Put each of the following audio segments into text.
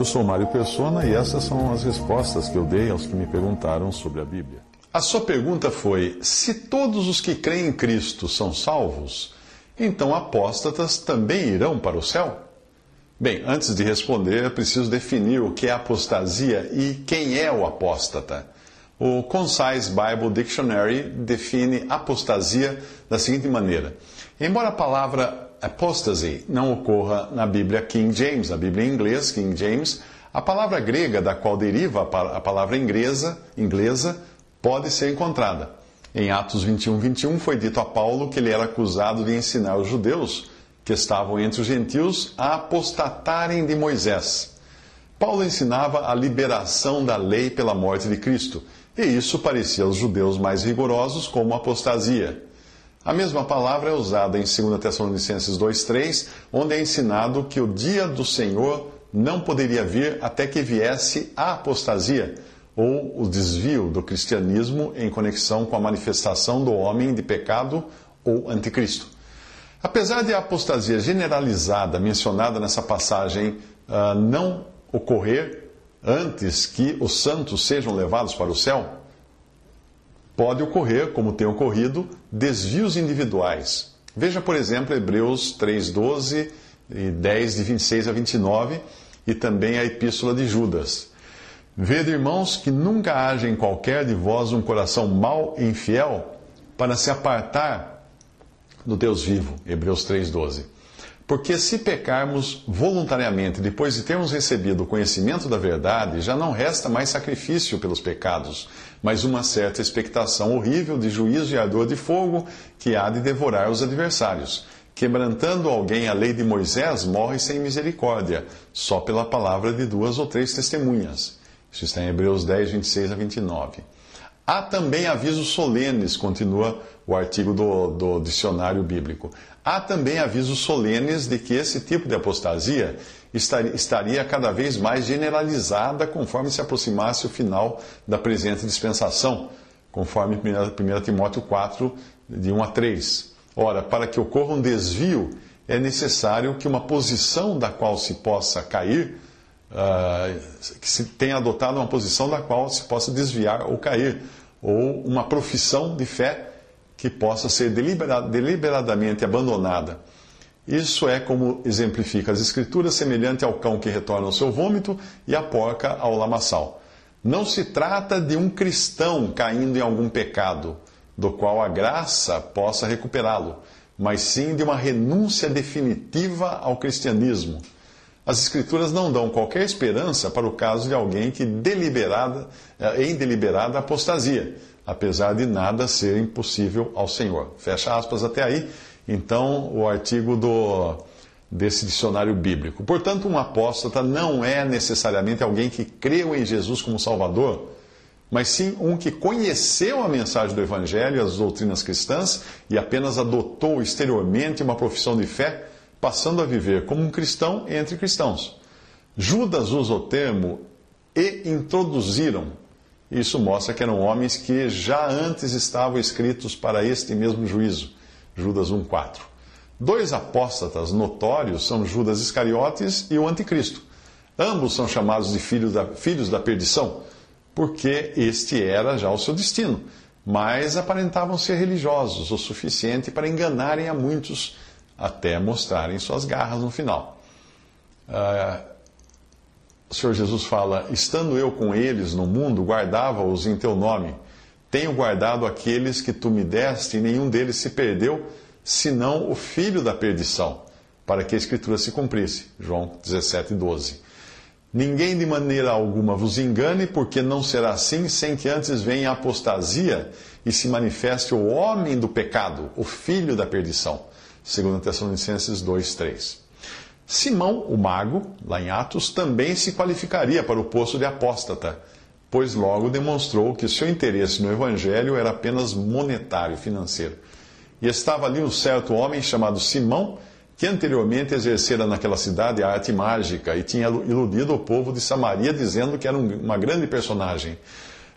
Eu sou Mário Persona e essas são as respostas que eu dei aos que me perguntaram sobre a Bíblia. A sua pergunta foi: se todos os que creem em Cristo são salvos, então apóstatas também irão para o céu? Bem, antes de responder, é preciso definir o que é apostasia e quem é o apóstata. O Concise Bible Dictionary define apostasia da seguinte maneira: embora a palavra apostasy não ocorra na Bíblia King James, na Bíblia em inglês, King James, a palavra grega da qual deriva a palavra inglesa, inglesa pode ser encontrada. Em Atos 21, 21 foi dito a Paulo que ele era acusado de ensinar os judeus que estavam entre os gentios a apostatarem de Moisés. Paulo ensinava a liberação da lei pela morte de Cristo, e isso parecia aos judeus mais rigorosos como apostasia. A mesma palavra é usada em 2 Tessalonicenses 2,3, onde é ensinado que o dia do Senhor não poderia vir até que viesse a apostasia, ou o desvio do cristianismo em conexão com a manifestação do homem de pecado ou anticristo. Apesar de a apostasia generalizada mencionada nessa passagem uh, não ocorrer antes que os santos sejam levados para o céu, pode ocorrer, como tem ocorrido, desvios individuais. Veja, por exemplo, Hebreus 3,12 e 10, de 26 a 29, e também a Epístola de Judas. Vede, irmãos, que nunca haja em qualquer de vós um coração mau e infiel para se apartar do Deus vivo. Hebreus 3,12. Porque se pecarmos voluntariamente depois de termos recebido o conhecimento da verdade, já não resta mais sacrifício pelos pecados, mas uma certa expectação horrível de juízo e ardor de fogo que há de devorar os adversários. Quebrantando alguém a lei de Moisés, morre sem misericórdia, só pela palavra de duas ou três testemunhas. Isso está em Hebreus 10, 26 a 29. Há também avisos solenes, continua o artigo do, do dicionário bíblico. Há também avisos solenes de que esse tipo de apostasia estaria cada vez mais generalizada conforme se aproximasse o final da presente dispensação, conforme 1 Timóteo 4, de 1 a 3. Ora, para que ocorra um desvio, é necessário que uma posição da qual se possa cair, uh, que se tenha adotado uma posição da qual se possa desviar ou cair, ou uma profissão de fé que possa ser deliberadamente abandonada. Isso é como exemplifica as Escrituras, semelhante ao cão que retorna ao seu vômito e à porca ao lamaçal. Não se trata de um cristão caindo em algum pecado, do qual a graça possa recuperá-lo, mas sim de uma renúncia definitiva ao cristianismo. As Escrituras não dão qualquer esperança para o caso de alguém que deliberada, eh, em deliberada apostasia apesar de nada ser impossível ao Senhor. Fecha aspas até aí. Então, o artigo do, desse dicionário bíblico. Portanto, um apóstata não é necessariamente alguém que creu em Jesus como Salvador, mas sim um que conheceu a mensagem do Evangelho e as doutrinas cristãs e apenas adotou exteriormente uma profissão de fé, passando a viver como um cristão entre cristãos. Judas usa o termo e introduziram isso mostra que eram homens que já antes estavam escritos para este mesmo juízo. Judas 1,4. Dois apóstatas notórios são Judas Iscariotes e o Anticristo. Ambos são chamados de filhos da, filhos da perdição, porque este era já o seu destino, mas aparentavam ser religiosos o suficiente para enganarem a muitos até mostrarem suas garras no final. Uh, o Senhor Jesus fala: Estando eu com eles no mundo, guardava-os em teu nome. Tenho guardado aqueles que tu me deste, e nenhum deles se perdeu, senão o filho da perdição, para que a Escritura se cumprisse. João 17, 12. Ninguém de maneira alguma vos engane, porque não será assim sem que antes venha a apostasia e se manifeste o homem do pecado, o filho da perdição 2 Tessalonicenses 2, 3. Simão, o mago, lá em Atos, também se qualificaria para o posto de apóstata, pois logo demonstrou que seu interesse no evangelho era apenas monetário, financeiro. E estava ali um certo homem chamado Simão, que anteriormente exercera naquela cidade a arte mágica e tinha iludido o povo de Samaria dizendo que era uma grande personagem,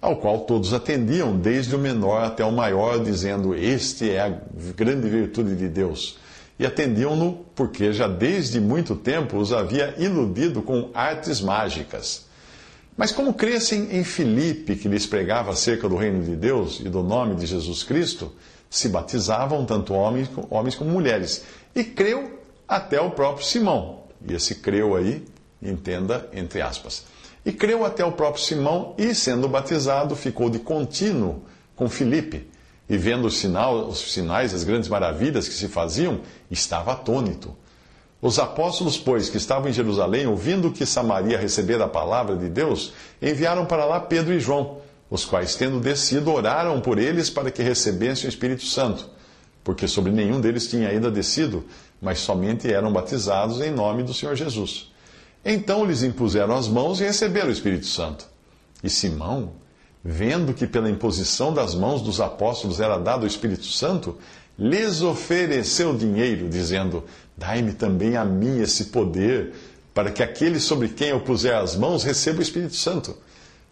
ao qual todos atendiam, desde o menor até o maior, dizendo: Este é a grande virtude de Deus. E atendiam-no porque já desde muito tempo os havia iludido com artes mágicas. Mas como crescem em Filipe, que lhes pregava acerca do reino de Deus e do nome de Jesus Cristo, se batizavam tanto homens, homens como mulheres. E creu até o próprio Simão. E esse creu aí, entenda entre aspas. E creu até o próprio Simão e, sendo batizado, ficou de contínuo com Filipe. E vendo os, sinal, os sinais, as grandes maravilhas que se faziam, estava atônito. Os apóstolos, pois, que estavam em Jerusalém, ouvindo que Samaria recebera a palavra de Deus, enviaram para lá Pedro e João os quais, tendo descido, oraram por eles para que recebessem o Espírito Santo, porque sobre nenhum deles tinha ainda descido, mas somente eram batizados em nome do Senhor Jesus. Então lhes impuseram as mãos e receberam o Espírito Santo. E Simão, vendo que pela imposição das mãos dos apóstolos era dado o Espírito Santo, lhes ofereceu dinheiro, dizendo: Dai-me também a mim esse poder, para que aquele sobre quem eu puser as mãos receba o Espírito Santo.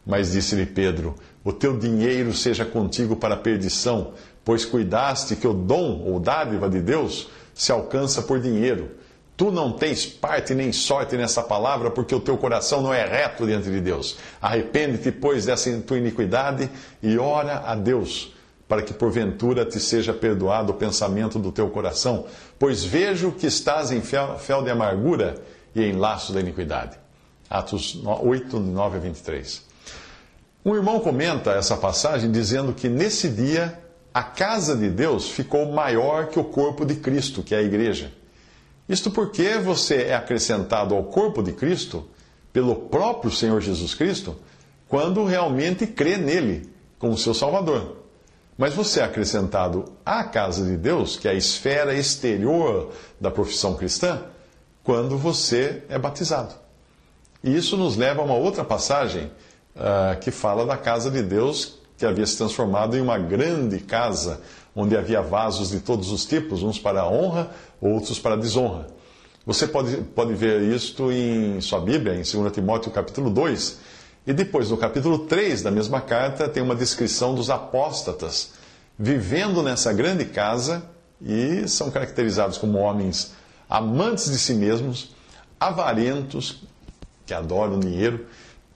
Mas disse-lhe Pedro: O teu dinheiro seja contigo para a perdição, pois cuidaste que o dom ou dádiva de Deus se alcança por dinheiro. Tu não tens parte nem sorte nessa palavra, porque o teu coração não é reto diante de Deus. Arrepende-te, pois, dessa tua iniquidade e ora a Deus, para que porventura te seja perdoado o pensamento do teu coração, pois vejo que estás em fel, de amargura e em laço da iniquidade. Atos 8, 9 a 23. Um irmão comenta essa passagem dizendo que nesse dia a casa de Deus ficou maior que o corpo de Cristo, que é a igreja. Isto porque você é acrescentado ao corpo de Cristo pelo próprio Senhor Jesus Cristo quando realmente crê nele como seu Salvador. Mas você é acrescentado à casa de Deus, que é a esfera exterior da profissão cristã, quando você é batizado. E isso nos leva a uma outra passagem uh, que fala da casa de Deus que havia se transformado em uma grande casa, onde havia vasos de todos os tipos, uns para a honra, outros para a desonra. Você pode, pode ver isto em sua Bíblia, em 2 Timóteo capítulo 2. E depois, no capítulo 3 da mesma carta, tem uma descrição dos apóstatas vivendo nessa grande casa e são caracterizados como homens amantes de si mesmos, avarentos, que adoram dinheiro,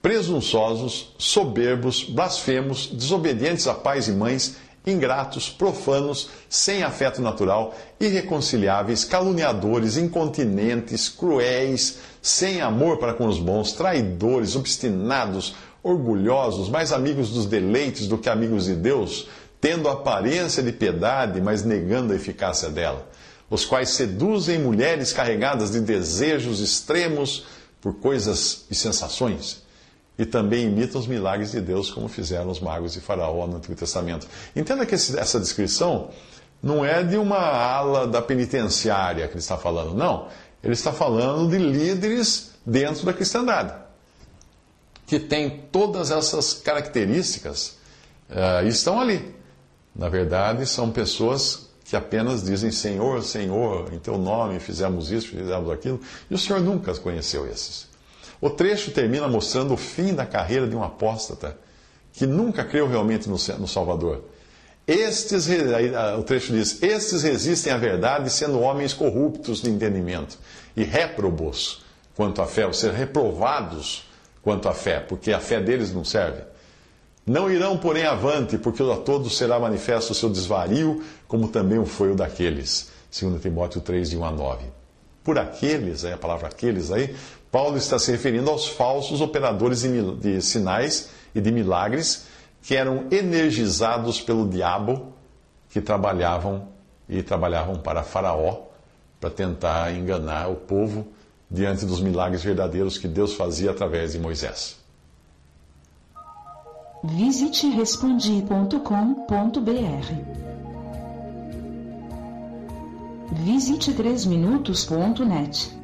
presunçosos, soberbos, blasfemos, desobedientes a pais e mães, ingratos, profanos, sem afeto natural, irreconciliáveis, caluniadores, incontinentes, cruéis, sem amor para com os bons, traidores, obstinados, orgulhosos, mais amigos dos deleites do que amigos de Deus, tendo aparência de piedade, mas negando a eficácia dela, os quais seduzem mulheres carregadas de desejos extremos por coisas e sensações e também imitam os milagres de Deus, como fizeram os magos de Faraó no Antigo Testamento. Entenda que esse, essa descrição não é de uma ala da penitenciária que ele está falando, não. Ele está falando de líderes dentro da cristandade, que têm todas essas características uh, e estão ali. Na verdade, são pessoas que apenas dizem Senhor, Senhor, em teu nome fizemos isso, fizemos aquilo, e o Senhor nunca conheceu esses. O trecho termina mostrando o fim da carreira de um apóstata que nunca creu realmente no, Salvador. Estes, o trecho diz: Estes resistem à verdade, sendo homens corruptos de entendimento e réprobos quanto à fé, ou seja, reprovados quanto à fé, porque a fé deles não serve. Não irão, porém, avante, porque a todos será manifesto o seu desvario, como também o foi o daqueles. 2 Timóteo 3, de 1 a 9. Por aqueles, aí a palavra aqueles aí, Paulo está se referindo aos falsos operadores de sinais e de milagres que eram energizados pelo diabo, que trabalhavam e trabalhavam para Faraó para tentar enganar o povo diante dos milagres verdadeiros que Deus fazia através de Moisés. Visite respondi.com.br. Visite 3minutos.net.